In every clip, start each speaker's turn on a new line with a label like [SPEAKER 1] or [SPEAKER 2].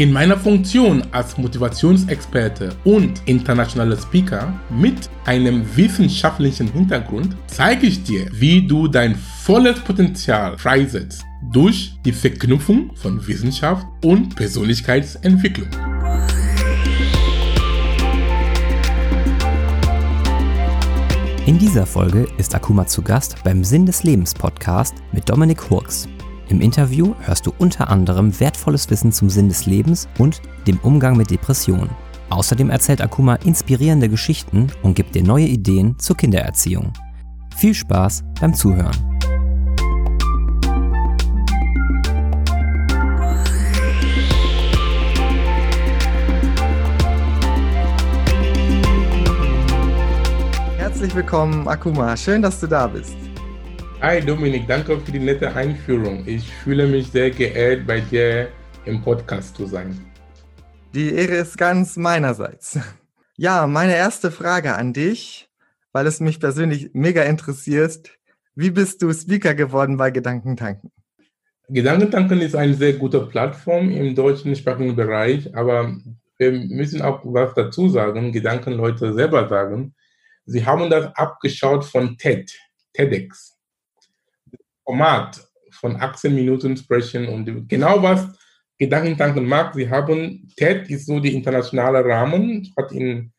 [SPEAKER 1] In meiner Funktion als Motivationsexperte und internationaler Speaker mit einem wissenschaftlichen Hintergrund zeige ich dir, wie du dein volles Potenzial freisetzt durch die Verknüpfung von Wissenschaft und Persönlichkeitsentwicklung.
[SPEAKER 2] In dieser Folge ist Akuma zu Gast beim Sinn des Lebens Podcast mit Dominik Hurks. Im Interview hörst du unter anderem wertvolles Wissen zum Sinn des Lebens und dem Umgang mit Depressionen. Außerdem erzählt Akuma inspirierende Geschichten und gibt dir neue Ideen zur Kindererziehung. Viel Spaß beim Zuhören.
[SPEAKER 3] Herzlich willkommen, Akuma. Schön, dass du da bist.
[SPEAKER 1] Hi Dominik, danke für die nette Einführung. Ich fühle mich sehr geehrt, bei dir im Podcast zu sein.
[SPEAKER 3] Die Ehre ist ganz meinerseits. Ja, meine erste Frage an dich, weil es mich persönlich mega interessiert. Wie bist du Speaker geworden bei Gedankentanken?
[SPEAKER 1] Gedankentanken ist eine sehr gute Plattform im deutschsprachigen Bereich, aber wir müssen auch was dazu sagen, Gedankenleute selber sagen. Sie haben das abgeschaut von TED, TEDx. Format von 18 Minuten sprechen und genau was Gedankentanken macht. Sie haben, TED ist so die internationale Rahmen, hat in,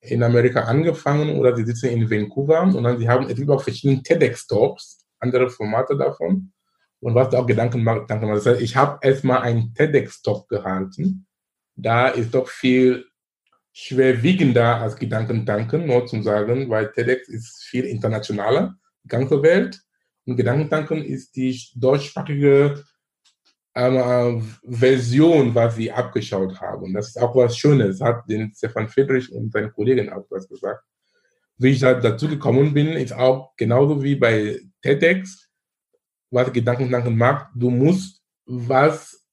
[SPEAKER 1] in Amerika angefangen oder sie sitzen in Vancouver und dann sie haben, es gibt auch verschiedene TEDx-Talks, andere Formate davon. Und was auch Gedanken macht, das heißt, ich habe erstmal einen TEDx-Talk gehalten. Da ist doch viel schwerwiegender als Gedankentanken, nur zum sagen, weil TEDx ist viel internationaler, die ganze Welt. Und Gedankentanken ist die deutschsprachige äh, Version, was sie abgeschaut haben. Das ist auch was Schönes, hat den Stefan Friedrich und seine Kollegen auch was gesagt. Wie ich da dazu gekommen bin, ist auch genauso wie bei TEDx, was Gedankentanken macht. Du musst was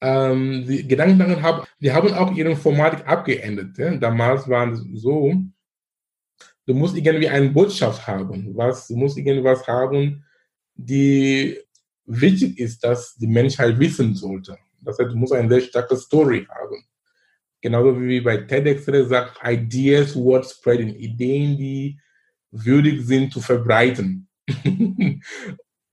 [SPEAKER 1] ähm, die Gedankentanken haben, die haben auch ihren Format abgeändert. Ja? Damals war es so, du musst irgendwie eine Botschaft haben, was, du musst irgendwas haben, die wichtig ist, dass die Menschheit wissen sollte. Das heißt, du musst eine sehr starke Story haben. Genauso wie bei TEDx sagt, Ideas worth spreading, Ideen, die würdig sind zu verbreiten.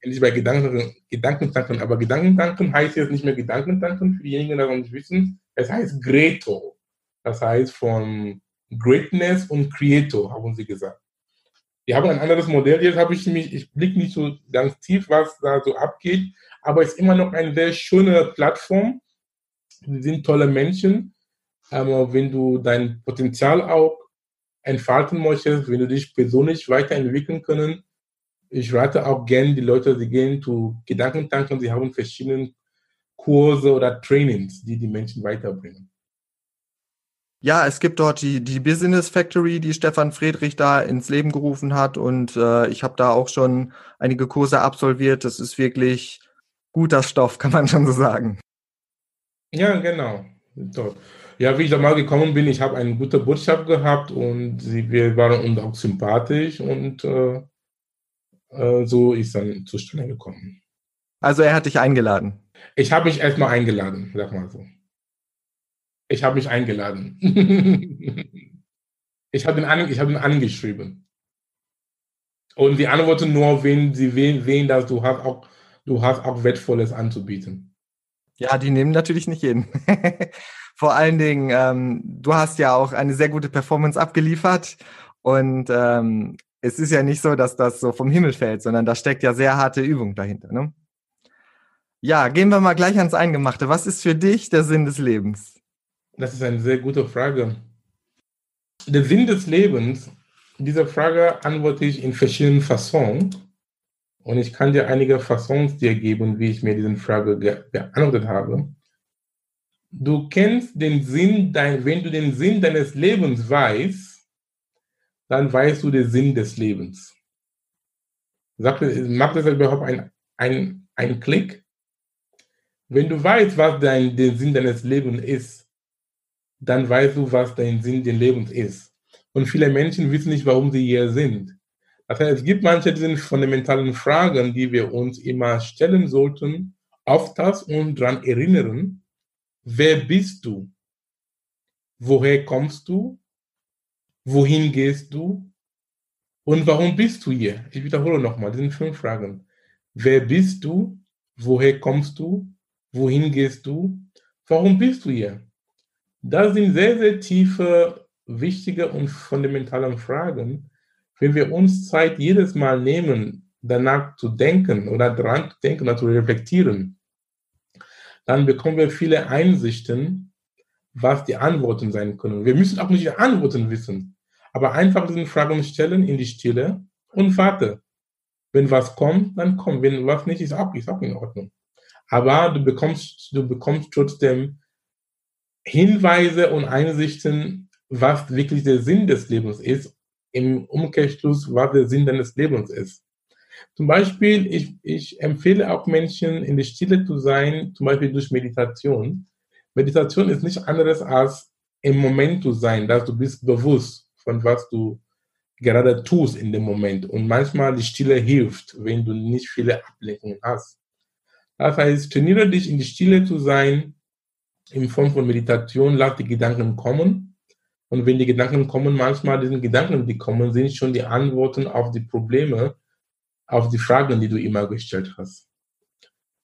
[SPEAKER 1] Nicht bei Gedanken, Gedankentanken, aber Gedankentanken heißt jetzt nicht mehr Gedankentanken für diejenigen, die das nicht wissen. Es heißt Greto. Das heißt von Greatness und Creator, haben sie gesagt. Die haben ein anderes Modell. Jetzt habe ich mich, ich blicke nicht so ganz tief, was da so abgeht, aber es ist immer noch eine sehr schöne Plattform. Sie sind tolle Menschen. Aber wenn du dein Potenzial auch entfalten möchtest, wenn du dich persönlich weiterentwickeln können, ich rate auch gerne die Leute, sie gehen zu Gedankentanken, sie haben verschiedene Kurse oder Trainings, die die Menschen weiterbringen.
[SPEAKER 3] Ja, es gibt dort die, die Business Factory, die Stefan Friedrich da ins Leben gerufen hat. Und äh, ich habe da auch schon einige Kurse absolviert. Das ist wirklich guter Stoff, kann man schon so sagen.
[SPEAKER 1] Ja, genau. Toll. Ja, wie ich da mal gekommen bin, ich habe eine gute Botschaft gehabt und sie, wir waren uns auch sympathisch und äh, äh, so ist dann zustande gekommen.
[SPEAKER 3] Also er hat dich eingeladen?
[SPEAKER 1] Ich habe mich erstmal eingeladen, sag mal so. Ich habe mich eingeladen. ich habe ihn, an, hab ihn angeschrieben. Und sie antworten nur, wenn sie sehen, dass du hast auch, du hast auch Wertvolles anzubieten.
[SPEAKER 3] Ja, die nehmen natürlich nicht jeden. Vor allen Dingen, ähm, du hast ja auch eine sehr gute Performance abgeliefert und ähm, es ist ja nicht so, dass das so vom Himmel fällt, sondern da steckt ja sehr harte Übung dahinter. Ne? Ja, gehen wir mal gleich ans Eingemachte. Was ist für dich der Sinn des Lebens?
[SPEAKER 1] Das ist eine sehr gute Frage. Der Sinn des Lebens, diese Frage antworte ich in verschiedenen Fassonen. Und ich kann dir einige Fassons dir geben, wie ich mir diese Frage beantwortet habe. Du kennst den Sinn, dein, wenn du den Sinn deines Lebens weißt, dann weißt du den Sinn des Lebens. Sagt, macht das überhaupt einen ein Klick? Wenn du weißt, was dein, der Sinn deines Lebens ist, dann weißt du, was dein Sinn des Lebens ist. Und viele Menschen wissen nicht, warum sie hier sind. Das heißt, es gibt manche diese fundamentalen Fragen, die wir uns immer stellen sollten, auf das und daran erinnern, wer bist du? Woher kommst du? Wohin gehst du? Und warum bist du hier? Ich wiederhole nochmal, diese fünf Fragen. Wer bist du? Woher kommst du? Wohin gehst du? Warum bist du hier? Das sind sehr, sehr tiefe, wichtige und fundamentale Fragen. Wenn wir uns Zeit jedes Mal nehmen, danach zu denken oder daran zu denken oder zu reflektieren, dann bekommen wir viele Einsichten, was die Antworten sein können. Wir müssen auch nicht die Antworten wissen, aber einfach diese Fragen stellen in die Stille und warte. Wenn was kommt, dann kommt. Wenn was nicht, ist auch, ist auch in Ordnung. Aber du bekommst, du bekommst trotzdem Hinweise und Einsichten, was wirklich der Sinn des Lebens ist, im Umkehrschluss, was der Sinn deines Lebens ist. Zum Beispiel, ich, ich empfehle auch Menschen, in der Stille zu sein, zum Beispiel durch Meditation. Meditation ist nicht anderes als im Moment zu sein, dass du bist bewusst von was du gerade tust in dem Moment. Und manchmal die Stille hilft, wenn du nicht viele Ablenkungen hast. Das heißt, trainiere dich in die Stille zu sein, in Form von Meditation, lass die Gedanken kommen. Und wenn die Gedanken kommen, manchmal diese Gedanken, die kommen, sind schon die Antworten auf die Probleme, auf die Fragen, die du immer gestellt hast.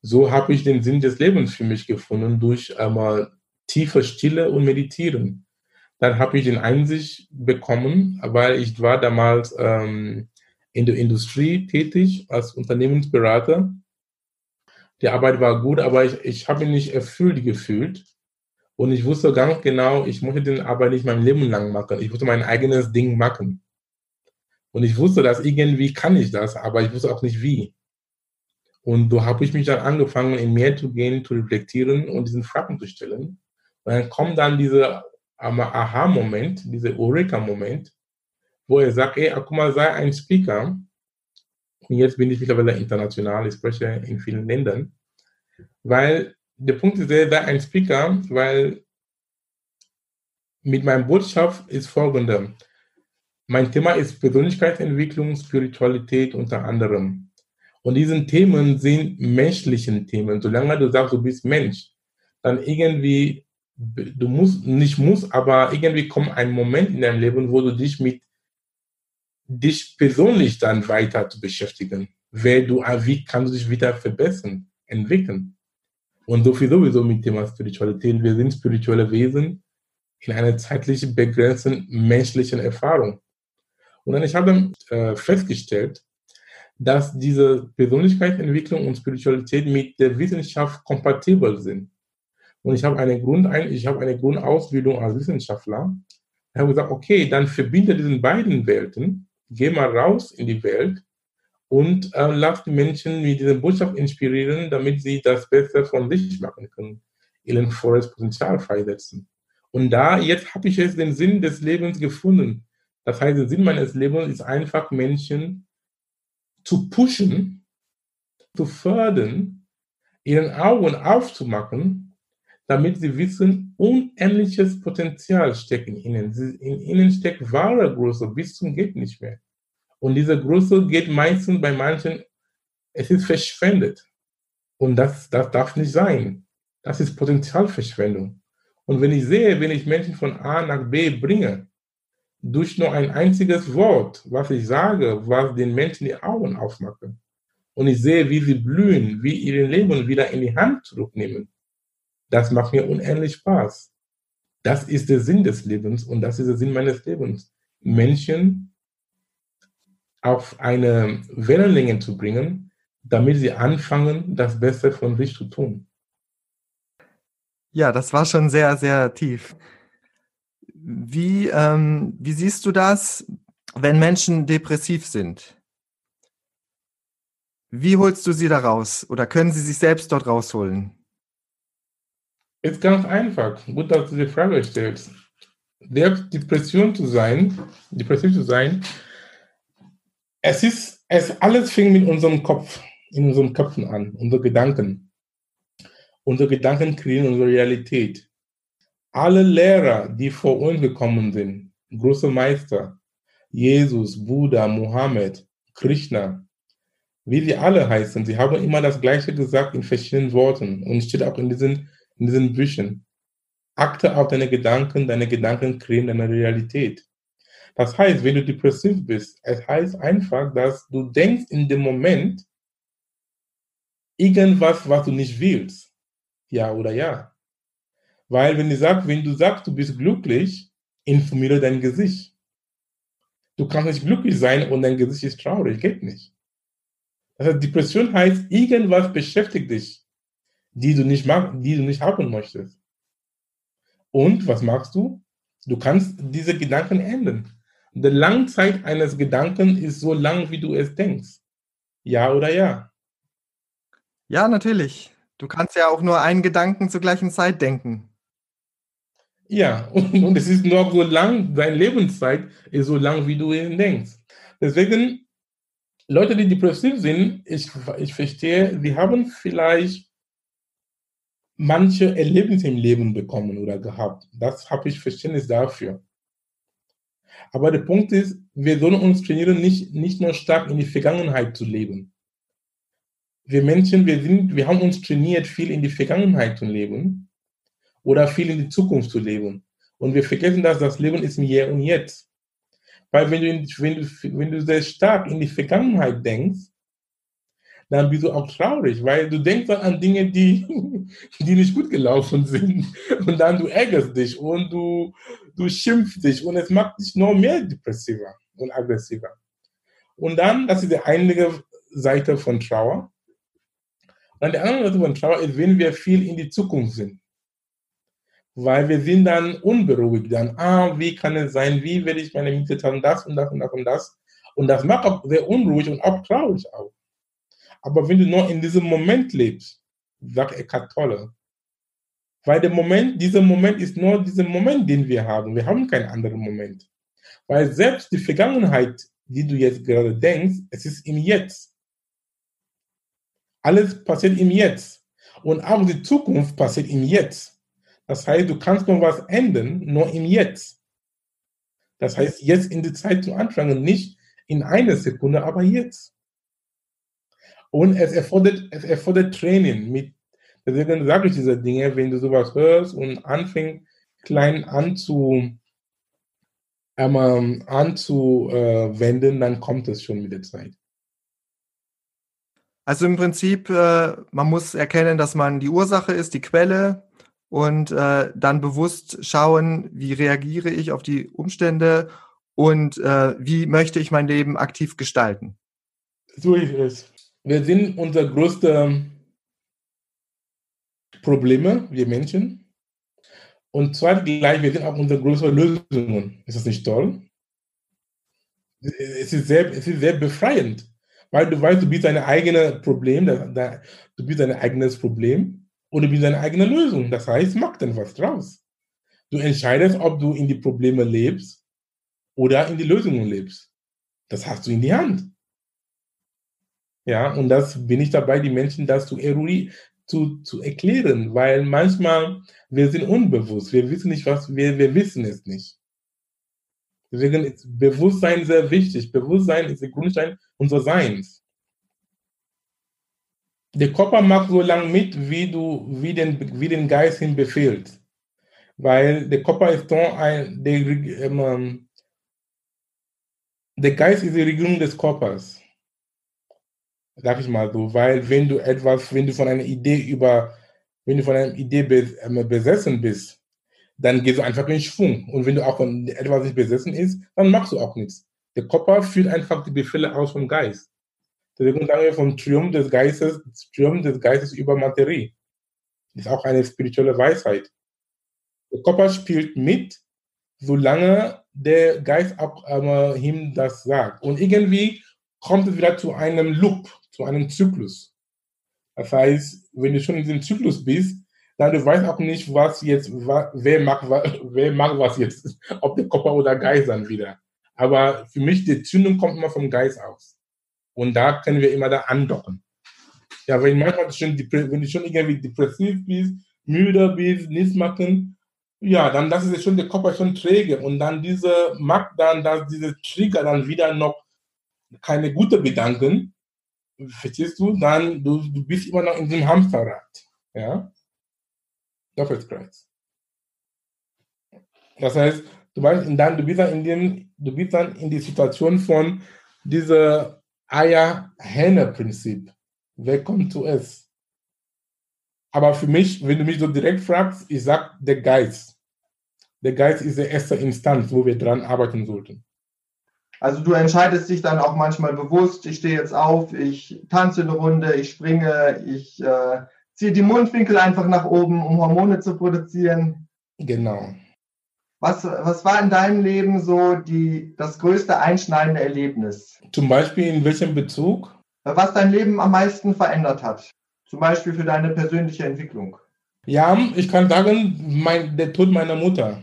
[SPEAKER 1] So habe ich den Sinn des Lebens für mich gefunden durch einmal tiefe Stille und Meditieren. Dann habe ich den Einsicht bekommen, weil ich war damals ähm, in der Industrie tätig als Unternehmensberater. Die Arbeit war gut, aber ich, ich habe mich nicht erfüllt gefühlt. Und ich wusste ganz genau, ich möchte den Arbeit nicht mein Leben lang machen. Ich wollte mein eigenes Ding machen. Und ich wusste, dass irgendwie kann ich das, aber ich wusste auch nicht wie. Und so habe ich mich dann angefangen, in mehr zu gehen, zu reflektieren und diesen Fragen zu stellen. Und dann kommt dann dieser Aha-Moment, dieser Eureka-Moment, wo er sagt, ey, guck mal, sei ein Speaker. Und jetzt bin ich mittlerweile international, ich spreche in vielen Ländern. Weil der Punkt ist, sei ein Speaker, weil mit meinem Botschaft ist folgender. Mein Thema ist Persönlichkeitsentwicklung, Spiritualität unter anderem. Und diese Themen sind menschlichen Themen. Solange du sagst, du bist Mensch, dann irgendwie, du musst, nicht musst, aber irgendwie kommt ein Moment in deinem Leben, wo du dich mit dich persönlich dann weiter zu beschäftigen. Wer du, wie kannst du dich wieder verbessern, entwickeln? Und so viel sowieso mit Thema Spiritualität. Wir sind spirituelle Wesen in einer zeitlich begrenzten menschlichen Erfahrung. Und dann ich habe äh, festgestellt, dass diese Persönlichkeitsentwicklung und Spiritualität mit der Wissenschaft kompatibel sind. Und ich habe eine Grund, ich habe eine Grundausbildung als Wissenschaftler. Ich habe gesagt, okay, dann verbinde diese beiden Welten, geh mal raus in die Welt und äh, lass die Menschen mit dieser Botschaft inspirieren, damit sie das Beste von sich machen können, ihren volles Potenzial freisetzen. Und da, jetzt habe ich jetzt den Sinn des Lebens gefunden. Das heißt, der Sinn meines Lebens ist einfach, Menschen zu pushen, zu fördern, ihren Augen aufzumachen, damit sie wissen, unendliches Potenzial steckt in ihnen. In ihnen steckt wahre Größe bis zum geht nicht mehr. Und diese Größe geht meistens bei manchen, es ist verschwendet. Und das, das darf nicht sein. Das ist Potenzialverschwendung. Und wenn ich sehe, wenn ich Menschen von A nach B bringe, durch nur ein einziges Wort, was ich sage, was den Menschen die Augen aufmache. Und ich sehe, wie sie blühen, wie ihre Leben wieder in die Hand zurücknehmen. Das macht mir unendlich Spaß. Das ist der Sinn des Lebens und das ist der Sinn meines Lebens. Menschen auf eine Wellenlänge zu bringen, damit sie anfangen, das Beste von sich zu tun.
[SPEAKER 3] Ja, das war schon sehr, sehr tief. Wie, ähm, wie siehst du das, wenn Menschen depressiv sind? Wie holst du sie da raus oder können sie sich selbst dort rausholen?
[SPEAKER 1] Ist ganz einfach. Gut, dass du die Frage stellst. Depression zu sein, depressiv zu sein, es ist, es alles fing mit unserem Kopf, in unseren Köpfen an, unsere Gedanken. Unsere Gedanken kreieren unsere Realität. Alle Lehrer, die vor uns gekommen sind, große Meister, Jesus, Buddha, Mohammed, Krishna, wie sie alle heißen, sie haben immer das Gleiche gesagt in verschiedenen Worten und steht auch in diesen, in diesen Büchern. Achte auf deine Gedanken, deine Gedanken kreieren deine Realität. Das heißt, wenn du depressiv bist, es heißt einfach, dass du denkst in dem Moment irgendwas, was du nicht willst. Ja oder ja. Weil wenn du sagst, wenn du sagst, du bist glücklich, informiere dein Gesicht. Du kannst nicht glücklich sein und dein Gesicht ist traurig, geht nicht. Also Depression heißt, irgendwas beschäftigt dich, die du nicht mag, die du nicht haben möchtest. Und was machst du? Du kannst diese Gedanken ändern. Die Langzeit eines Gedanken ist so lang, wie du es denkst. Ja oder ja?
[SPEAKER 3] Ja, natürlich. Du kannst ja auch nur einen Gedanken zur gleichen Zeit denken.
[SPEAKER 1] Ja, und, und es ist nur so lang, deine Lebenszeit ist so lang, wie du ihn denkst. Deswegen, Leute, die depressiv sind, ich, ich verstehe, sie haben vielleicht manche Erlebnisse im Leben bekommen oder gehabt. Das habe ich Verständnis dafür. Aber der Punkt ist, wir sollen uns trainieren, nicht, nicht nur stark in die Vergangenheit zu leben. Wir Menschen, wir, sind, wir haben uns trainiert, viel in die Vergangenheit zu leben oder viel in die Zukunft zu leben. Und wir vergessen, dass das Leben ist im Hier und Jetzt. Weil wenn du, wenn, du, wenn du sehr stark in die Vergangenheit denkst, dann bist du auch traurig, weil du denkst dann an Dinge, die, die nicht gut gelaufen sind. Und dann du ärgerst dich und du, du schimpfst dich und es macht dich noch mehr depressiver und aggressiver. Und dann, das ist die eine Seite von Trauer. Und die andere Seite von Trauer ist, wenn wir viel in die Zukunft sind. Weil wir sind dann unberuhigt, dann, ah, wie kann es sein, wie werde ich meine Miete zahlen, das und das und das und das. Und das macht auch sehr unruhig und auch traurig auch. Aber wenn du nur in diesem Moment lebst, sagt Eckhart Tolle, weil der Moment, dieser Moment ist nur dieser Moment, den wir haben. Wir haben keinen anderen Moment. Weil selbst die Vergangenheit, die du jetzt gerade denkst, es ist im Jetzt. Alles passiert im Jetzt. Und auch die Zukunft passiert im Jetzt. Das heißt, du kannst noch was ändern, nur im Jetzt. Das heißt, jetzt in die Zeit zu anfangen, nicht in einer Sekunde, aber jetzt. Und es erfordert, es erfordert Training. Mit, deswegen sage ich diese Dinge, wenn du sowas hörst und anfängst, klein anzu, ähm, anzuwenden, dann kommt es schon mit der Zeit.
[SPEAKER 3] Also im Prinzip, äh, man muss erkennen, dass man die Ursache ist, die Quelle und äh, dann bewusst schauen, wie reagiere ich auf die Umstände und äh, wie möchte ich mein Leben aktiv gestalten.
[SPEAKER 1] So ist es wir sind unser größte Probleme, wir Menschen. Und zwar gleich, wir sind auch unsere größte Lösungen. Ist das nicht toll? Es ist sehr, es ist sehr befreiend, weil du weißt, du bist dein eigenes Problem, du bist dein eigenes Problem und du bist deine eigene Lösung. Das heißt, mach dann was draus. Du entscheidest, ob du in die Probleme lebst oder in die Lösungen lebst. Das hast du in die Hand. Ja, und das bin ich dabei, die Menschen das zu, zu, zu erklären, weil manchmal wir sind unbewusst, wir wissen nicht, was wir, wir wissen es nicht. Deswegen ist Bewusstsein sehr wichtig. Bewusstsein ist der Grundstein unseres Seins. Der Körper macht so lange mit, wie du, wie den, wie den Geist ihn befehlt. Weil der Körper ist dann ein, der, ähm, der Geist ist die Regierung des Körpers sag ich mal so, weil wenn du etwas, wenn du von einer Idee über, wenn du von einer Idee ähm, besessen bist, dann gehst du einfach in Schwung. Und wenn du auch von etwas nicht besessen ist, dann machst du auch nichts. Der Körper führt einfach die Befehle aus vom Geist. Deswegen sagen wir vom Triumph des Geistes, Triumph des Geistes über Materie. Das ist auch eine spirituelle Weisheit. Der Körper spielt mit, solange der Geist auch ähm, ihm das sagt. Und irgendwie kommt es wieder zu einem Loop zu einem Zyklus. Das heißt, wenn du schon in diesem Zyklus bist, dann du weißt auch nicht, was jetzt, wer macht, wer macht was jetzt, ob der Körper oder Geist dann wieder. Aber für mich, die Zündung kommt immer vom Geist aus. Und da können wir immer da andocken. Ja, wenn manchmal schon, wenn du schon irgendwie depressiv bist, müde bist, nichts machen, ja, dann das ist schon der Körper schon träge und dann diese macht dann, dass diese Trigger dann wieder noch keine guten Gedanken, verstehst du, dann du, du bist immer noch in diesem Hamsterrad, ja. Teufelskreis. Das heißt, du weißt, dann du bist dann in dem, du bist dann in die Situation von dieser Eier-Henne-Prinzip. Wer kommt zuerst? Aber für mich, wenn du mich so direkt fragst, ich sag der Geist. Der Geist ist die erste Instanz, wo wir dran arbeiten sollten.
[SPEAKER 3] Also du entscheidest dich dann auch manchmal bewusst, ich stehe jetzt auf, ich tanze eine Runde, ich springe, ich äh, ziehe die Mundwinkel einfach nach oben, um Hormone zu produzieren.
[SPEAKER 1] Genau.
[SPEAKER 3] Was, was war in deinem Leben so die, das größte einschneidende Erlebnis?
[SPEAKER 1] Zum Beispiel in welchem Bezug?
[SPEAKER 3] Was dein Leben am meisten verändert hat? Zum Beispiel für deine persönliche Entwicklung.
[SPEAKER 1] Ja, ich kann sagen, mein, der Tod meiner Mutter.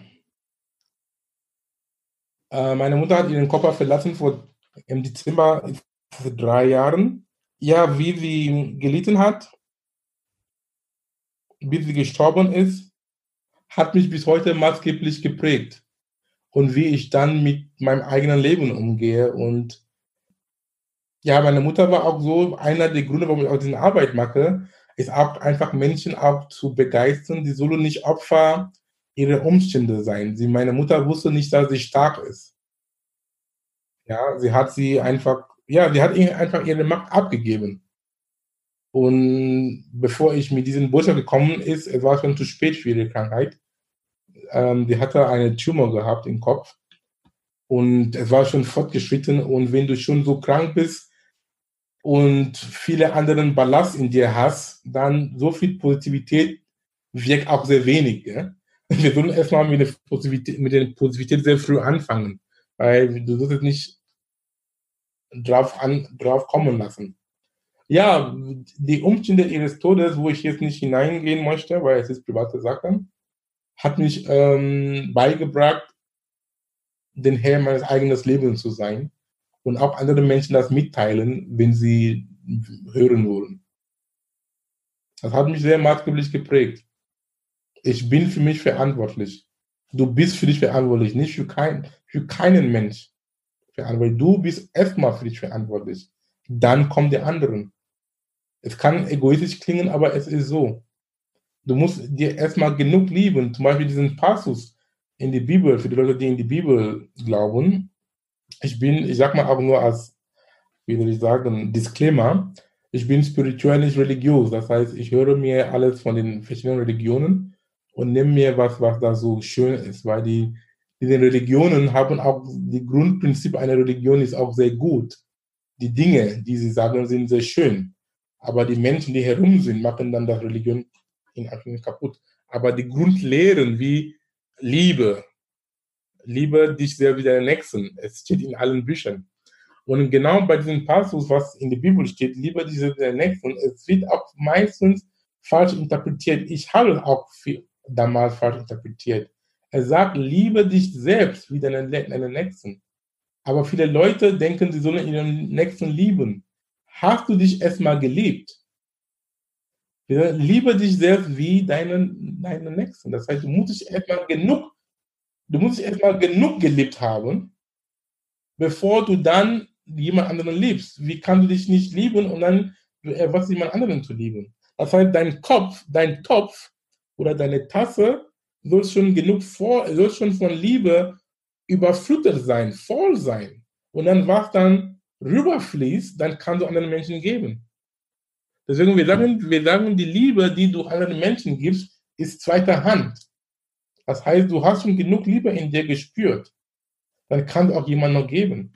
[SPEAKER 1] Äh, meine Mutter hat ihren Körper verlassen vor im Dezember vor drei Jahren. Ja, wie sie gelitten hat, bis sie gestorben ist, hat mich bis heute maßgeblich geprägt. Und wie ich dann mit meinem eigenen Leben umgehe. Und ja, meine Mutter war auch so einer der Gründe, warum ich auch diese Arbeit mache, ist auch einfach Menschen auch zu begeistern. Die sollen nicht Opfer ihrer Umstände sein. Sie, meine Mutter wusste nicht, dass sie stark ist. Ja, sie hat sie einfach, ja, sie hat ihr einfach ihre Macht abgegeben. Und bevor ich mit diesem Botschaft gekommen ist, es war schon zu spät für ihre Krankheit. Ähm, die hatte eine Tumor gehabt im Kopf. Und es war schon fortgeschritten. Und wenn du schon so krank bist und viele anderen Ballast in dir hast, dann so viel Positivität wirkt auch sehr wenig. Ja? Wir sollen erstmal mit der, Positivität, mit der Positivität sehr früh anfangen, weil du sollst es nicht drauf, an, drauf kommen lassen. Ja, die Umstände ihres Todes, wo ich jetzt nicht hineingehen möchte, weil es ist private Sache, hat mich ähm, beigebracht, den Herr meines eigenen Lebens zu sein und auch andere Menschen das mitteilen, wenn sie hören wollen. Das hat mich sehr maßgeblich geprägt. Ich bin für mich verantwortlich. Du bist für dich verantwortlich, nicht für, kein, für keinen Mensch verantwortlich. Du bist erstmal für dich verantwortlich. Dann kommen die anderen. Es kann egoistisch klingen, aber es ist so. Du musst dir erstmal genug lieben. Zum Beispiel diesen Passus in die Bibel, für die Leute, die in die Bibel glauben. Ich bin, ich sag mal auch nur als, wie soll ich sagen, Disclaimer. Ich bin spirituell nicht religiös. Das heißt, ich höre mir alles von den verschiedenen Religionen und nehme mir was, was da so schön ist, weil die, diese Religionen haben auch, die Grundprinzip einer Religion ist auch sehr gut. Die Dinge, die sie sagen, sind sehr schön. Aber die Menschen, die herum sind, machen dann das Religion in Anführungszeichen kaputt. Aber die Grundlehren wie Liebe, liebe dich sehr wie deinen Nächsten, es steht in allen Büchern. Und genau bei diesem Passus, was in der Bibel steht, liebe dich sehr deinen Nächsten, es wird auch meistens falsch interpretiert. Ich habe auch viel, damals falsch interpretiert. Er sagt, liebe dich selbst wie deinen, deinen Nächsten. Aber viele Leute denken, sie sollen ihren Nächsten lieben. Hast du dich erstmal geliebt? Liebe dich selbst wie deinen, deinen Nächsten. Das heißt, du musst dich erstmal genug, du musst dich erstmal genug geliebt haben, bevor du dann jemand anderen liebst. Wie kannst du dich nicht lieben und dann erwartest jemand anderen zu lieben? Das heißt, dein Kopf, dein Topf oder deine Tasse soll schon genug vor, soll schon von Liebe überflutet sein, voll sein. Und dann, was dann rüberfließt, dann kannst du anderen Menschen geben. Deswegen, wir sagen, wir sagen, die Liebe, die du anderen Menschen gibst, ist zweiter Hand. Das heißt, du hast schon genug Liebe in dir gespürt. Dann kann auch jemand noch geben.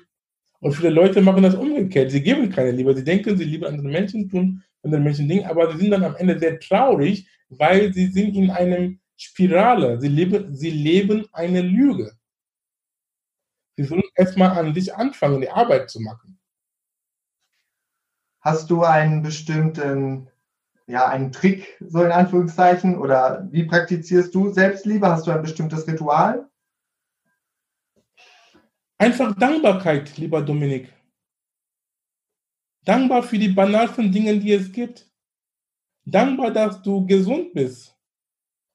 [SPEAKER 1] Und viele Leute machen das umgekehrt. Sie geben keine Liebe. Sie denken, sie lieben andere Menschen, tun andere Menschen Dinge, aber sie sind dann am Ende sehr traurig, weil sie sind in einem Spirale. Sie leben, sie leben eine Lüge. Sie sollen erstmal an sich anfangen, die Arbeit zu machen.
[SPEAKER 3] Hast du einen bestimmten, ja, einen Trick, so in Anführungszeichen, oder wie praktizierst du Selbstliebe? Hast du ein bestimmtes Ritual?
[SPEAKER 1] Einfach Dankbarkeit, lieber Dominik. Dankbar für die banalsten Dinge, die es gibt. Dankbar, dass du gesund bist.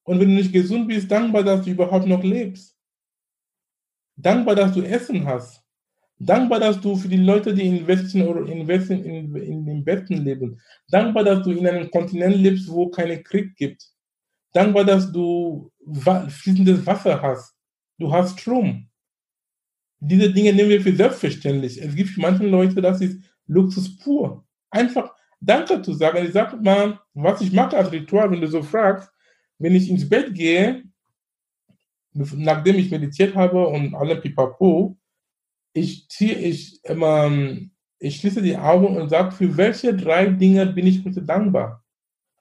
[SPEAKER 1] Und wenn du nicht gesund bist, dankbar, dass du überhaupt noch lebst. Dankbar, dass du Essen hast. Dankbar, dass du für die Leute, die in Westen oder in Westen, in, in, im Westen leben. Dankbar, dass du in einem Kontinent lebst, wo keinen Krieg gibt. Dankbar, dass du fließendes Wasser hast. Du hast Strom. Diese Dinge nehmen wir für selbstverständlich. Es gibt für manche Leute, das ist Luxus pur. Einfach Danke zu sagen. Ich sage mal, was ich mache als Ritual, wenn du so fragst, wenn ich ins Bett gehe, nachdem ich meditiert habe und alle Pipapo, ich ziehe, ich, ähm, ich schließe die Augen und sage, für welche drei Dinge bin ich heute dankbar?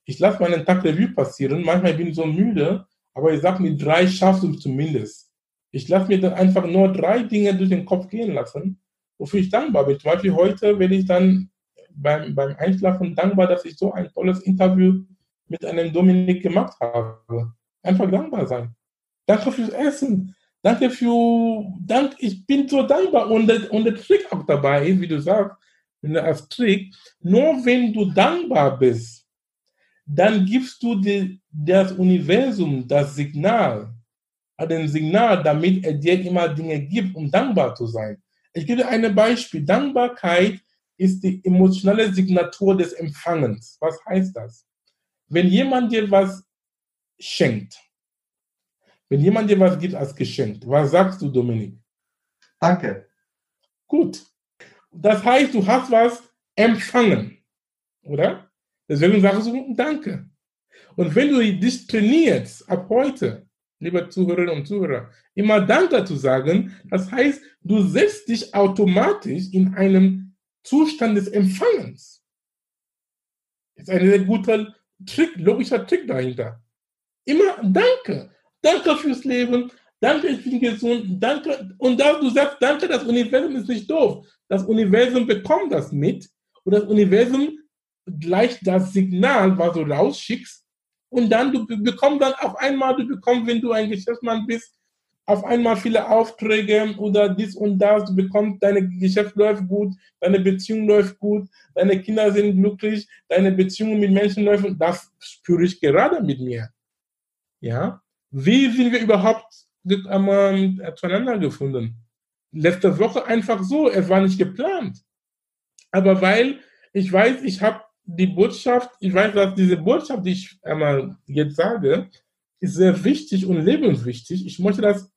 [SPEAKER 1] Ich lasse meinen Tag Revue passieren. Manchmal bin ich so müde, aber ich sage mir, drei schaffst du zumindest. Ich lasse mir dann einfach nur drei Dinge durch den Kopf gehen lassen, wofür ich dankbar bin. Zum Beispiel heute werde ich dann beim, beim Einschlafen dankbar, dass ich so ein tolles Interview mit einem Dominik gemacht habe. Einfach dankbar sein. Danke fürs Essen. Danke für, dank, ich bin so dankbar. Und, und der Trick auch dabei wie du sagst, als Trick, nur wenn du dankbar bist, dann gibst du die, das Universum das Signal, ein Signal, damit er dir immer Dinge gibt, um dankbar zu sein. Ich gebe ein Beispiel. Dankbarkeit ist die emotionale Signatur des Empfangens. Was heißt das? Wenn jemand dir was schenkt, wenn jemand dir was gibt als Geschenk, was sagst du, Dominik?
[SPEAKER 3] Danke.
[SPEAKER 1] Gut. Das heißt, du hast was empfangen, oder? Deswegen sagst du Danke. Und wenn du dich trainierst, ab heute, liebe Zuhörerinnen und Zuhörer, immer Danke zu sagen, das heißt, du setzt dich automatisch in einem Zustand des Empfangens. Das ist ein sehr guter Trick, logischer Trick dahinter. Immer Danke. Danke fürs Leben. Danke, ich bin gesund. Danke. Und da du sagst, danke, das Universum ist nicht doof. Das Universum bekommt das mit. Und das Universum gleich das Signal, was du rausschickst. Und dann, du bekommst dann auf einmal, du bekommst, wenn du ein Geschäftsmann bist, auf einmal viele Aufträge oder dies und das, du bekommst, deine Geschäft läuft gut, deine Beziehung läuft gut, deine Kinder sind glücklich, deine Beziehung mit Menschen läuft, das spüre ich gerade mit mir. Ja, wie sind wir überhaupt ähm, zueinander gefunden? Letzte Woche einfach so, es war nicht geplant. Aber weil ich weiß, ich habe die Botschaft, ich weiß, dass diese Botschaft, die ich einmal jetzt sage, ist sehr wichtig und lebenswichtig. Ich möchte das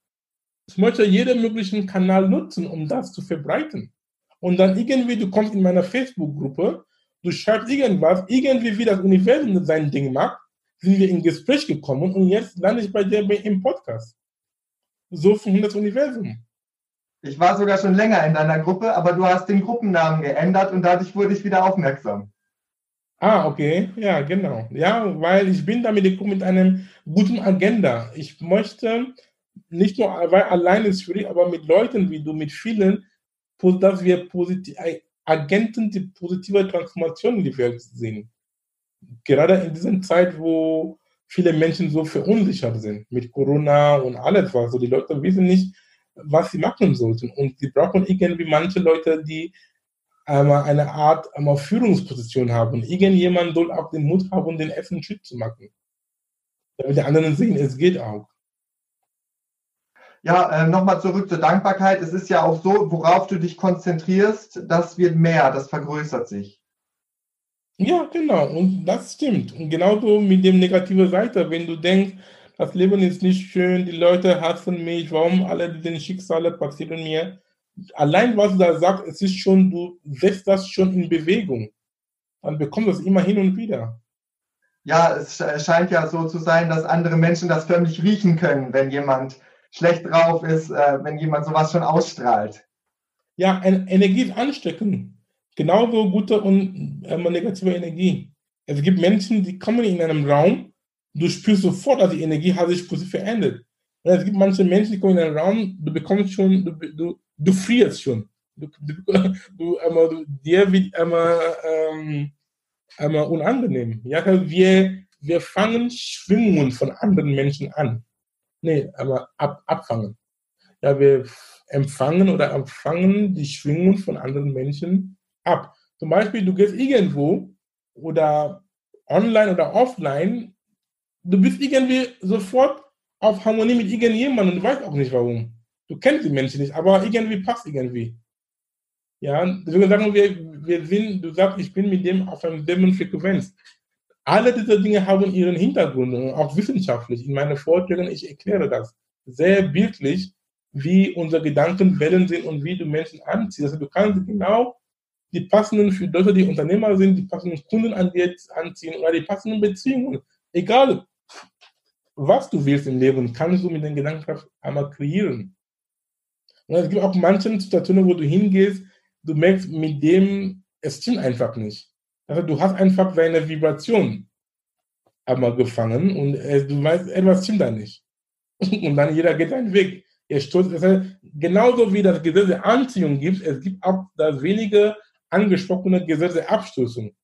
[SPEAKER 1] ich möchte jeden möglichen Kanal nutzen, um das zu verbreiten. Und dann irgendwie, du kommst in meiner Facebook-Gruppe, du schreibst irgendwas, irgendwie wie das Universum sein Ding macht, sind wir in Gespräch gekommen und jetzt lande ich bei dir im Podcast. So funktioniert das Universum.
[SPEAKER 3] Ich war sogar schon länger in deiner Gruppe, aber du hast den Gruppennamen geändert und dadurch wurde ich wieder aufmerksam.
[SPEAKER 1] Ah, okay, ja, genau. Ja, weil ich bin damit gekommen mit einem guten Agenda. Ich möchte nicht nur, weil allein ist schwierig, aber mit Leuten wie du, mit vielen, dass wir positiv, Agenten die positive Transformation in die Welt sehen. Gerade in dieser Zeit, wo viele Menschen so verunsichert sind mit Corona und alles was. So die Leute wissen nicht, was sie machen sollten. Und sie brauchen irgendwie manche Leute, die einmal eine Art einmal Führungsposition haben. Irgendjemand soll auch den Mut haben, den ersten Schritt zu machen. Damit die anderen sehen, es geht auch.
[SPEAKER 3] Ja, äh, nochmal zurück zur Dankbarkeit. Es ist ja auch so, worauf du dich konzentrierst, das wird mehr, das vergrößert sich.
[SPEAKER 1] Ja, genau. Und das stimmt. Und genauso mit dem negativen Seite, wenn du denkst, das Leben ist nicht schön, die Leute hassen mich, warum alle diese Schicksale passieren mir. Allein was du da sagst, es ist schon, du setzt das schon in Bewegung. Dann bekommst du es immer hin und wieder.
[SPEAKER 3] Ja, es scheint ja so zu sein, dass andere Menschen das förmlich riechen können, wenn jemand schlecht drauf ist, äh, wenn jemand sowas schon ausstrahlt.
[SPEAKER 1] Ja, Energie ist ansteckend. Genauso gute und äh, negative Energie. Es gibt Menschen, die kommen in einem Raum, du spürst sofort, dass die Energie hat sich positiv verändert. Und es gibt manche Menschen, die kommen in einen Raum, du bekommst schon, du, du, du frierst schon. Du, du, du, einmal, du, dir wird einmal, ähm, einmal unangenehm. Ja, wir, wir fangen Schwingungen von anderen Menschen an nee, aber ab, abfangen. Ja, wir empfangen oder empfangen die Schwingung von anderen Menschen ab. Zum Beispiel, du gehst irgendwo oder online oder offline, du bist irgendwie sofort auf Harmonie mit irgendjemandem und du weißt auch nicht warum. Du kennst die Menschen nicht, aber irgendwie passt irgendwie. Ja, deswegen sagen wir, wir sind, du sagst, ich bin mit dem auf einer selben Frequenz. Alle diese Dinge haben ihren Hintergrund, auch wissenschaftlich. In meinen Vorträgen, ich erkläre das sehr bildlich, wie unsere Gedankenwellen sind und wie du Menschen anziehst. Also du kannst genau die passenden für Leute, die Unternehmer sind, die passenden Kunden an dir anziehen oder die passenden Beziehungen. Egal, was du willst im Leben, kannst du mit den Gedankenkraft einmal kreieren. Und es gibt auch manche Situationen, wo du hingehst, du merkst, mit dem, es stimmt einfach nicht. Also du hast einfach deine Vibration einmal gefangen und du weißt, etwas stimmt da nicht. Und dann jeder geht seinen Weg. Er stoßt, das heißt, genauso wie das Gesetz der Anziehung gibt, es gibt auch das wenige angesprochene Gesetz der Abstoßung.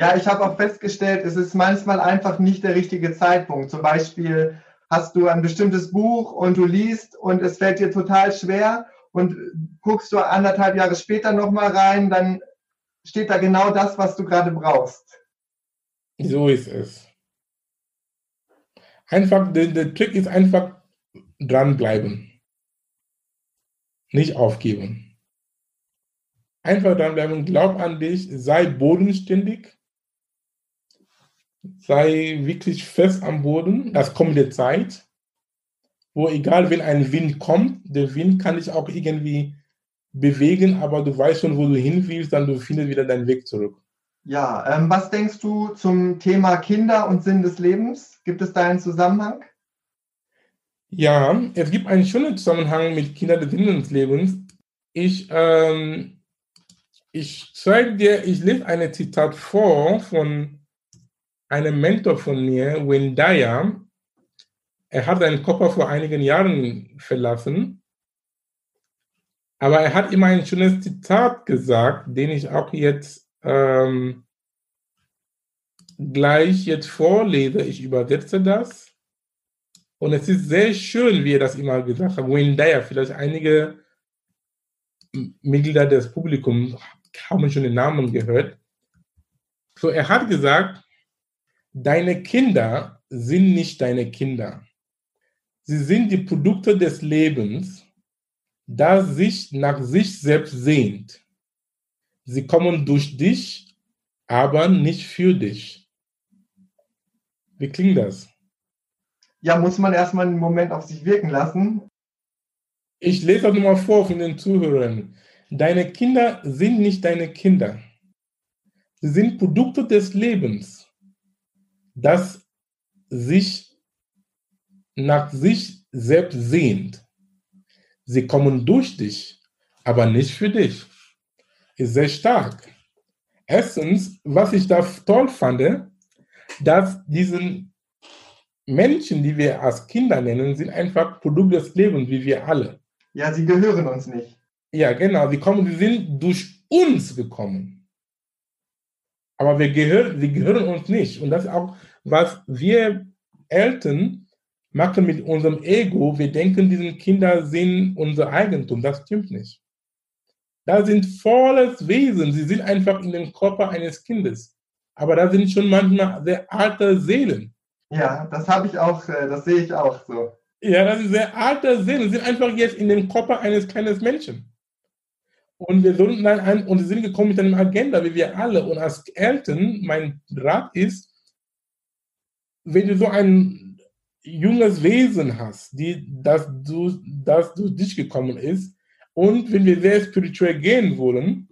[SPEAKER 3] Ja, ich habe auch festgestellt, es ist manchmal einfach nicht der richtige Zeitpunkt. Zum Beispiel hast du ein bestimmtes Buch und du liest und es fällt dir total schwer und guckst du anderthalb Jahre später nochmal rein, dann steht da genau das, was du gerade brauchst.
[SPEAKER 1] So ist es. Einfach, der, der Trick ist einfach dranbleiben. Nicht aufgeben. Einfach dranbleiben, glaub an dich, sei bodenständig sei wirklich fest am Boden. Das kommt der Zeit, wo egal wenn ein Wind kommt, der Wind kann dich auch irgendwie bewegen, aber du weißt schon, wo du hin willst, dann du findest wieder deinen Weg zurück.
[SPEAKER 3] Ja, ähm, was denkst du zum Thema Kinder und Sinn des Lebens? Gibt es da einen Zusammenhang?
[SPEAKER 1] Ja, es gibt einen schönen Zusammenhang mit Kindern des Sinn des Lebens. Ich, ähm, ich zeige dir, ich lese ein Zitat vor von einem Mentor von mir, Dyer, er hat seinen Körper vor einigen Jahren verlassen, aber er hat immer ein schönes Zitat gesagt, den ich auch jetzt ähm, gleich jetzt vorlese. Ich übersetze das. Und es ist sehr schön, wie er das immer gesagt hat. Wayne Dyer, vielleicht einige Mitglieder des Publikums haben schon den Namen gehört. So, er hat gesagt, Deine Kinder sind nicht deine Kinder. Sie sind die Produkte des Lebens, das sich nach sich selbst sehnt. Sie kommen durch dich, aber nicht für dich. Wie klingt das?
[SPEAKER 3] Ja, muss man erstmal einen Moment auf sich wirken lassen.
[SPEAKER 1] Ich lese das nochmal vor von den Zuhörern. Deine Kinder sind nicht deine Kinder. Sie sind Produkte des Lebens das sich nach sich selbst sehnt. Sie kommen durch dich, aber nicht für dich. Ist sehr stark. Erstens, was ich da toll fand, dass diesen Menschen, die wir als Kinder nennen, sind einfach Produkt des Lebens, wie wir alle.
[SPEAKER 3] Ja, sie gehören uns nicht.
[SPEAKER 1] Ja, genau. Sie kommen, sie sind durch uns gekommen. Aber wir gehören, wir gehören uns nicht. Und das ist auch, was wir Eltern machen mit unserem Ego. Wir denken, diese Kinder sind unser Eigentum. Das stimmt nicht. Da sind volles Wesen. Sie sind einfach in dem Körper eines Kindes. Aber da sind schon manchmal sehr alte Seelen.
[SPEAKER 3] Ja, das habe ich auch, äh, das sehe ich auch so.
[SPEAKER 1] Ja, das sind sehr alte Seelen. Sie sind einfach jetzt in dem Körper eines kleinen Menschen. Und wir sollten dann ein, und sind gekommen mit einer Agenda, wie wir alle. Und als Eltern, mein Rat ist, wenn du so ein junges Wesen hast, die, das, du, das durch dich gekommen ist, und wenn wir sehr spirituell gehen wollen,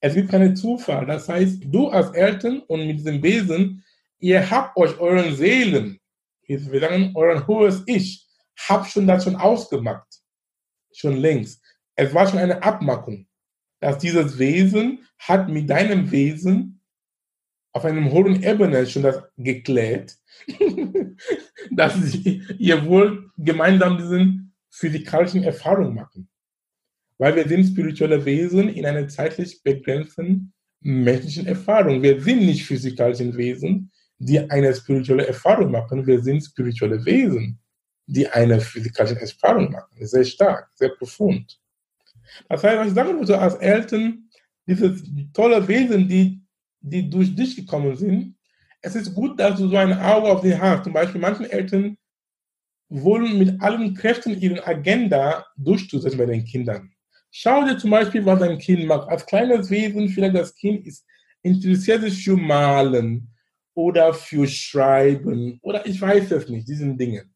[SPEAKER 1] es gibt keinen Zufall. Das heißt, du als Eltern und mit diesem Wesen, ihr habt euch euren Seelen, wir sagen euren hohes Ich, habt schon das schon ausgemacht. Schon längst es war schon eine Abmachung, dass dieses Wesen hat mit deinem Wesen auf einem hohen Ebene schon das geklärt, dass ihr wohl gemeinsam diesen physikalischen Erfahrung machen. Weil wir sind spirituelle Wesen in einer zeitlich begrenzten menschlichen Erfahrung. Wir sind nicht physikalischen Wesen, die eine spirituelle Erfahrung machen. Wir sind spirituelle Wesen, die eine physikalische Erfahrung machen. Sehr stark, sehr profund. Das heißt, was ich sagen würde als Eltern, dieses tolle Wesen, die die durch dich gekommen sind, es ist gut, dass du so ein Auge auf sie hast. Zum Beispiel manche Eltern wollen mit allen Kräften ihre Agenda durchzusetzen bei den Kindern. Schau dir zum Beispiel, was ein Kind macht. Als kleines Wesen, vielleicht das Kind ist interessiert sich für Malen oder für Schreiben oder ich weiß es nicht, diesen Dingen.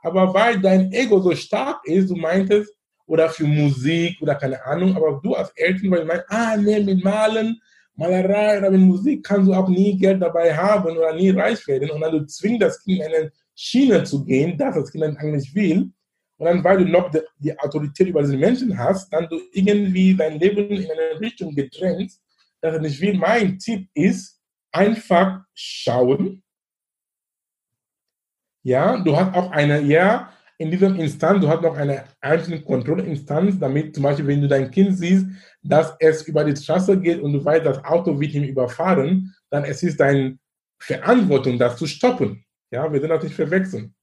[SPEAKER 1] Aber weil dein Ego so stark ist, du meintest, oder für Musik oder keine Ahnung, aber du als Eltern, weil du meinst, ah, nee, mit Malen, Malerei oder mit Musik kannst du auch nie Geld dabei haben oder nie reich werden und dann du zwingst das Kind in eine Schiene zu gehen, das das Kind eigentlich will, und dann, weil du noch die, die Autorität über diese Menschen hast, dann du irgendwie dein Leben in eine Richtung gedrängt, dass er nicht will. Mein Tipp ist, einfach schauen. Ja, du hast auch eine, ja, in diesem Instanz, du hast noch eine einzelne Kontrollinstanz, damit zum Beispiel, wenn du dein Kind siehst, dass es über die Straße geht und du weißt, das Auto wird ihm überfahren, dann es ist deine Verantwortung, das zu stoppen. Ja, wir sind natürlich verwechseln.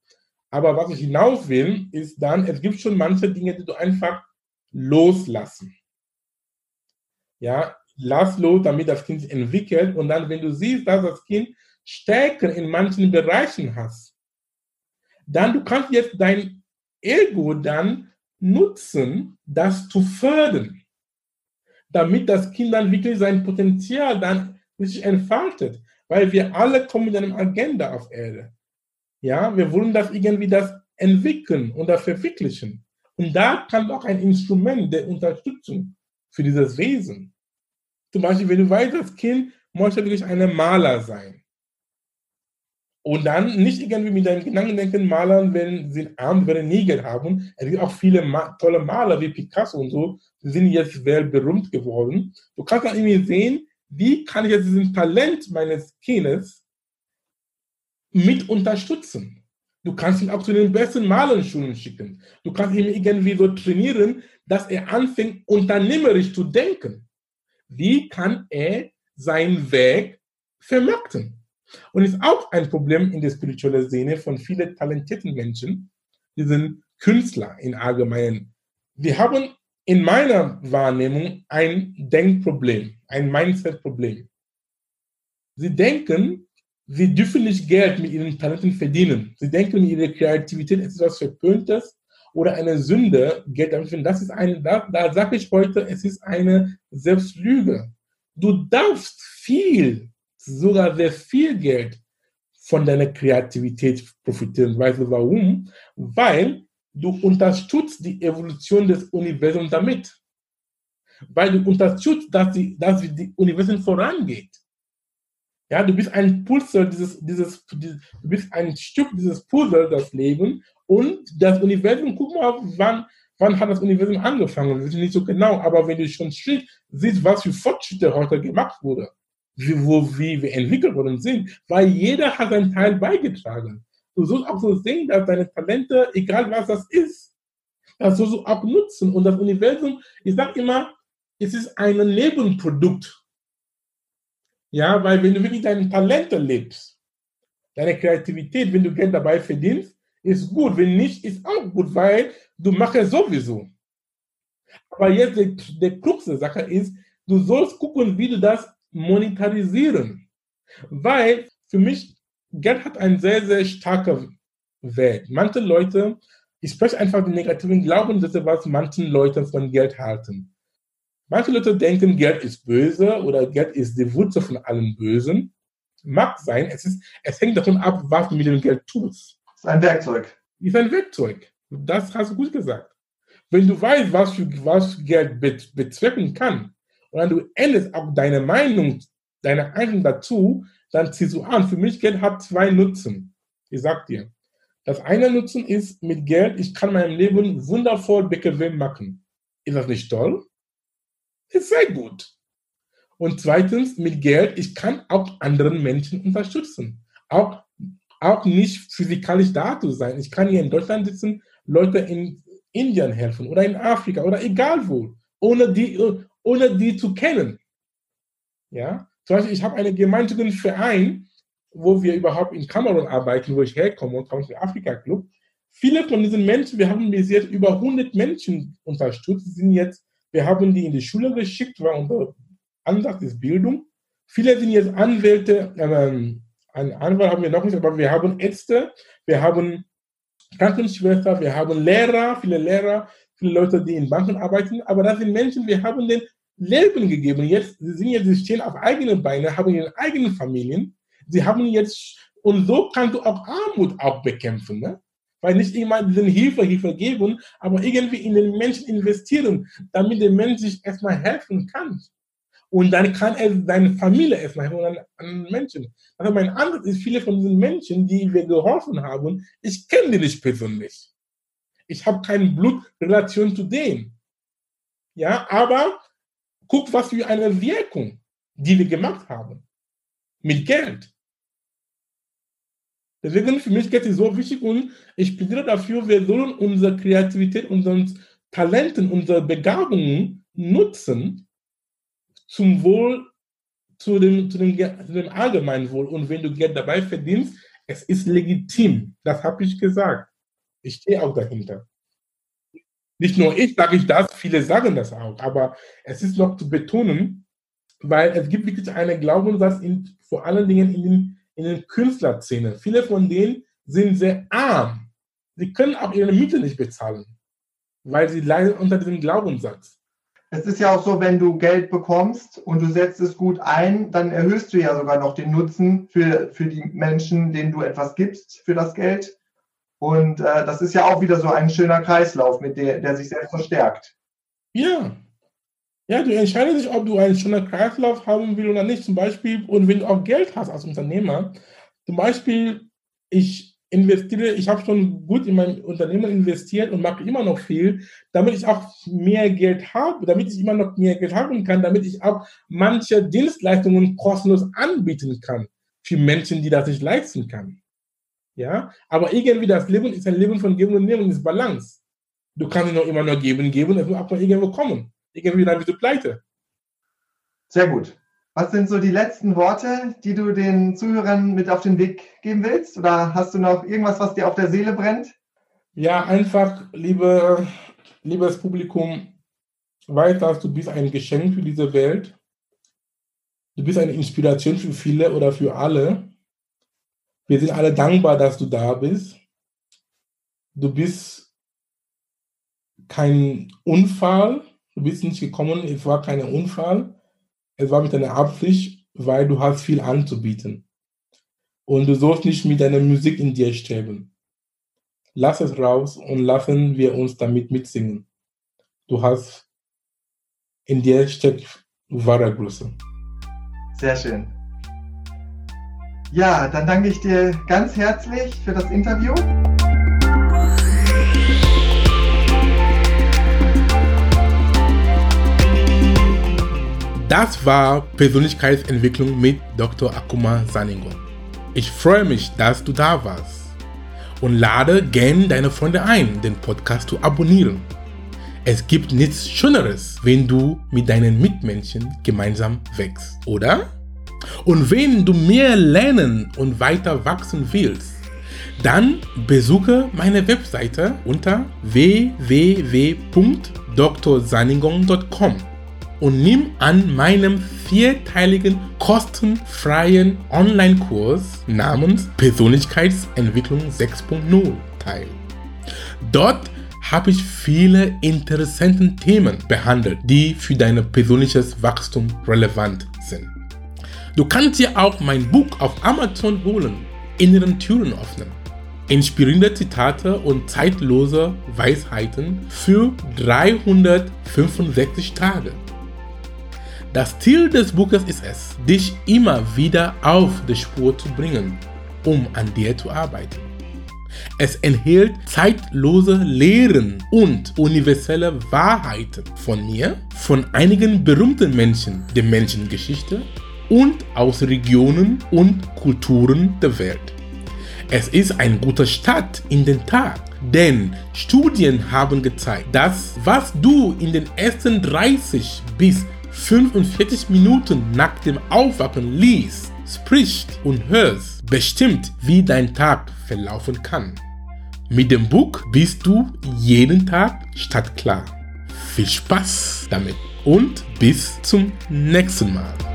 [SPEAKER 1] Aber was ich hinaus will, ist dann, es gibt schon manche Dinge, die du einfach loslassen. Ja, lass los, damit das Kind sich entwickelt. Und dann, wenn du siehst, dass das Kind Stärken in manchen Bereichen hat, dann du kannst jetzt dein Ego dann nutzen, das zu fördern, damit das Kind dann wirklich sein Potenzial dann sich entfaltet. Weil wir alle kommen mit einer Agenda auf Erde. Ja, wir wollen das irgendwie das entwickeln und das verwirklichen. Und da kann auch ein Instrument der Unterstützung für dieses Wesen. Zum Beispiel, wenn du weißt, das Kind möchte wirklich ein Maler sein. Und dann nicht irgendwie mit deinem Gedanken Malern werden, sind arm, nie Geld haben. Es gibt auch viele Ma tolle Maler wie Picasso und so, die sind jetzt weltberühmt geworden. Du kannst dann irgendwie sehen, wie kann ich jetzt diesen Talent meines Kindes mit unterstützen. Du kannst ihn auch zu den besten Malenschulen schicken. Du kannst ihn irgendwie so trainieren, dass er anfängt, unternehmerisch zu denken. Wie kann er seinen Weg vermarkten? Und ist auch ein Problem in der spirituellen Szene von vielen talentierten Menschen, die sind Künstler in allgemeinen. Wir haben in meiner Wahrnehmung ein Denkproblem, ein Mindset-Problem. Sie denken, sie dürfen nicht Geld mit ihren Talenten verdienen. Sie denken, ihre Kreativität ist etwas Verpöntes oder eine Sünde, Geld damit verdienen. Das ist eine, da, da sage ich heute, es ist eine Selbstlüge. Du darfst viel, sogar sehr viel Geld von deiner Kreativität profitieren. Weißt du warum? Weil du unterstützt die Evolution des Universums damit. Weil du unterstützt, dass die, dass die Universum vorangeht. Ja, du bist ein Puzzle, dieses, dieses, dieses, du bist ein Stück dieses Puzzle, das Leben. Und das Universum, guck mal, wann, wann hat das Universum angefangen? Wir wissen nicht so genau, aber wenn du schon siehst, was für Fortschritte heute gemacht wurde, wie, wo, wie wir entwickelt worden sind, weil jeder hat seinen Teil beigetragen. Du sollst auch so sehen, dass deine Talente, egal was das ist, das sollst du auch nutzen. Und das Universum, ich sage immer, es ist ein Nebenprodukt ja, weil wenn du wirklich deine Talente lebst, deine Kreativität, wenn du Geld dabei verdienst, ist gut. Wenn nicht, ist auch gut, weil du machst es sowieso. Aber jetzt die, die klugste Sache ist, du sollst gucken, wie du das monetarisieren. Weil für mich, Geld hat einen sehr, sehr starken Wert. Manche Leute, ich spreche einfach die negativen Glaubenssätze, was manche Leute von Geld halten. Manche Leute denken, Geld ist böse oder Geld ist die Wurzel von allem Bösen. Mag sein, es, ist, es hängt davon ab, was du mit dem Geld tust.
[SPEAKER 3] Es ist ein Werkzeug.
[SPEAKER 1] Es ist ein Werkzeug. Das hast du gut gesagt. Wenn du weißt, was, für, was Geld bezwecken kann, und dann du änderst auch deine Meinung, deine Einstellung dazu, dann ziehst du an. Für mich, Geld hat zwei Nutzen. Ich sag dir. Das eine Nutzen ist, mit Geld, ich kann mein Leben wundervoll bequem machen. Ist das nicht toll? ist sehr gut. Und zweitens, mit Geld, ich kann auch anderen Menschen unterstützen. Auch, auch nicht physikalisch da zu sein. Ich kann hier in Deutschland sitzen, Leute in Indien helfen oder in Afrika oder egal wo, ohne die, ohne die zu kennen. Ja? Zum Beispiel, ich habe einen gemeinnützigen Verein, wo wir überhaupt in Kamerun arbeiten, wo ich herkomme, und Country Afrika Club. Viele von diesen Menschen, wir haben bis jetzt über 100 Menschen unterstützt, sind jetzt wir haben die in die Schule geschickt, war unser Ansatz ist Bildung. viele sind jetzt Anwälte, ähm, einen Anwalt haben wir noch nicht, aber wir haben Ärzte, wir haben Krankenschwester, wir haben Lehrer, viele Lehrer, viele Leute, die in Banken arbeiten, aber das sind Menschen, wir haben den Leben gegeben. Jetzt, sie sind jetzt, sie stehen auf eigenen Beinen, haben ihre eigenen Familien. Sie haben jetzt, und so kannst du auch Armut auch bekämpfen, ne? Weil nicht immer diesen Hilfe, Hilfe geben, aber irgendwie in den Menschen investieren, damit der Mensch sich erstmal helfen kann. Und dann kann er seine Familie erstmal helfen an, an Menschen. Also mein Ansatz ist, viele von diesen Menschen, die wir geholfen haben, ich kenne die nicht persönlich. Ich habe keine Blutrelation zu denen. Ja, aber guck, was für eine Wirkung, die wir gemacht haben. Mit Geld. Deswegen für mich Geld ist so wichtig und ich plädiere dafür, wir sollen unsere Kreativität, unseren Talenten, unsere Begabungen nutzen zum Wohl, zu dem, zu dem, zu dem allgemeinen Wohl. Und wenn du Geld dabei verdienst, es ist legitim. Das habe ich gesagt. Ich stehe auch dahinter. Nicht nur ich sage ich das, viele sagen das auch, aber es ist noch zu betonen, weil es gibt wirklich einen Glaubenssatz in, vor allen Dingen in den, in den Künstlerszenen. Viele von denen sind sehr arm. Sie können auch ihre Miete nicht bezahlen, weil sie leiden unter diesem Glaubenssatz.
[SPEAKER 3] Es ist ja auch so, wenn du Geld bekommst und du setzt es gut ein, dann erhöhst du ja sogar noch den Nutzen für, für die Menschen, denen du etwas gibst für das Geld. Und äh, das ist ja auch wieder so ein schöner Kreislauf, mit der, der sich selbst verstärkt.
[SPEAKER 1] Ja. Ja, du entscheidest dich, ob du einen schönen Kreislauf haben willst oder nicht. Zum Beispiel, und wenn du auch Geld hast als Unternehmer, zum Beispiel, ich investiere, ich habe schon gut in mein Unternehmen investiert und mache immer noch viel, damit ich auch mehr Geld habe, damit ich immer noch mehr Geld haben kann, damit ich auch manche Dienstleistungen kostenlos anbieten kann für Menschen, die das nicht leisten können. Ja, aber irgendwie das Leben ist ein Leben von Geben und Nehmen, ist Balance. Du kannst nicht noch immer nur geben, geben, es muss auch mal irgendwo kommen. Irgendwie dann bist du pleite.
[SPEAKER 3] Sehr gut. Was sind so die letzten Worte, die du den Zuhörern mit auf den Weg geben willst? Oder hast du noch irgendwas, was dir auf der Seele brennt?
[SPEAKER 1] Ja, einfach, liebe, liebes Publikum, weiß, dass du bist ein Geschenk für diese Welt. Du bist eine Inspiration für viele oder für alle. Wir sind alle dankbar, dass du da bist. Du bist kein Unfall. Du bist nicht gekommen, es war kein Unfall. Es war mit einer Absicht, weil du hast viel anzubieten. Und du sollst nicht mit deiner Musik in dir sterben. Lass es raus und lassen wir uns damit mitsingen. Du hast in dir steckt wahre Größe.
[SPEAKER 3] Sehr schön. Ja, dann danke ich dir ganz herzlich für das Interview.
[SPEAKER 1] Das war Persönlichkeitsentwicklung mit Dr. Akuma Saningo. Ich freue mich, dass du da warst und lade gern deine Freunde ein, den Podcast zu abonnieren. Es gibt nichts Schöneres, wenn du mit deinen Mitmenschen gemeinsam wächst, oder? Und wenn du mehr lernen und weiter wachsen willst, dann besuche meine Webseite unter www.drsaningong.com und nimm an meinem vierteiligen kostenfreien Online-Kurs namens Persönlichkeitsentwicklung 6.0 teil. Dort habe ich viele interessante Themen behandelt, die für dein persönliches Wachstum relevant sind. Du kannst dir auch mein Buch auf Amazon holen, Inneren Türen öffnen. Inspirierende Zitate und zeitlose Weisheiten für 365 Tage. Das Ziel des Buches ist es, dich immer wieder auf die Spur zu bringen, um an dir zu arbeiten. Es enthält zeitlose Lehren und universelle Wahrheiten von mir, von einigen berühmten Menschen der Menschengeschichte und aus Regionen und Kulturen der Welt. Es ist ein guter Start in den Tag, denn Studien haben gezeigt, dass was du in den ersten 30 bis 45 Minuten nach dem Aufwachen liest, sprichst und hörst, bestimmt, wie dein Tag verlaufen kann. Mit dem Buch bist du jeden Tag stadtklar. Viel Spaß damit und bis zum nächsten Mal.